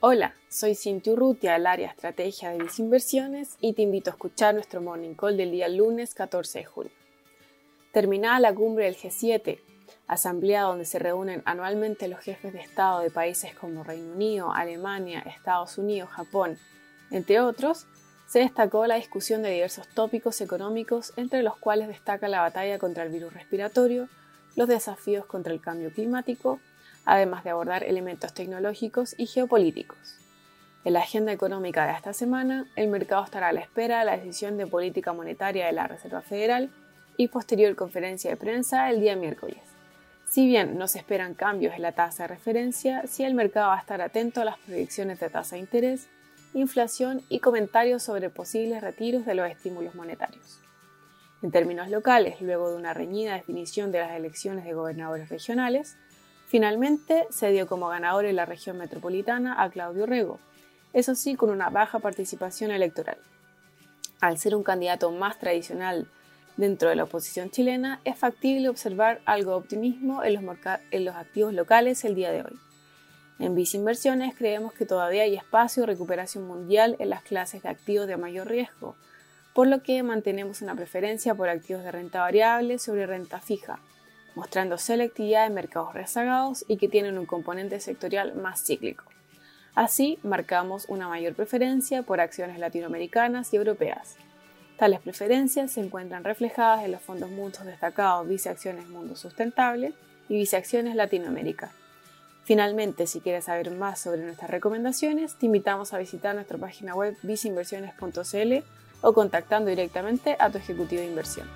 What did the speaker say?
Hola, soy Cintia Urrutia del área Estrategia de Inversiones y te invito a escuchar nuestro Morning Call del día lunes 14 de junio. Terminada la cumbre del G7, asamblea donde se reúnen anualmente los jefes de Estado de países como Reino Unido, Alemania, Estados Unidos, Japón, entre otros, se destacó la discusión de diversos tópicos económicos, entre los cuales destaca la batalla contra el virus respiratorio, los desafíos contra el cambio climático, además de abordar elementos tecnológicos y geopolíticos. En la agenda económica de esta semana, el mercado estará a la espera de la decisión de política monetaria de la Reserva Federal y posterior conferencia de prensa el día miércoles. Si bien no se esperan cambios en la tasa de referencia, sí el mercado va a estar atento a las proyecciones de tasa de interés, inflación y comentarios sobre posibles retiros de los estímulos monetarios. En términos locales, luego de una reñida definición de las elecciones de gobernadores regionales, Finalmente, se dio como ganador en la región metropolitana a Claudio Rego, eso sí con una baja participación electoral. Al ser un candidato más tradicional dentro de la oposición chilena, es factible observar algo de optimismo en los, en los activos locales el día de hoy. En Vice Inversiones creemos que todavía hay espacio de recuperación mundial en las clases de activos de mayor riesgo, por lo que mantenemos una preferencia por activos de renta variable sobre renta fija, mostrando selectividad en mercados rezagados y que tienen un componente sectorial más cíclico. Así, marcamos una mayor preferencia por acciones latinoamericanas y europeas. Tales preferencias se encuentran reflejadas en los fondos mutuos destacados Vice Acciones Mundo Sustentable y Vice Acciones Latinoamérica. Finalmente, si quieres saber más sobre nuestras recomendaciones, te invitamos a visitar nuestra página web viceinversiones.cl o contactando directamente a tu ejecutivo de inversión.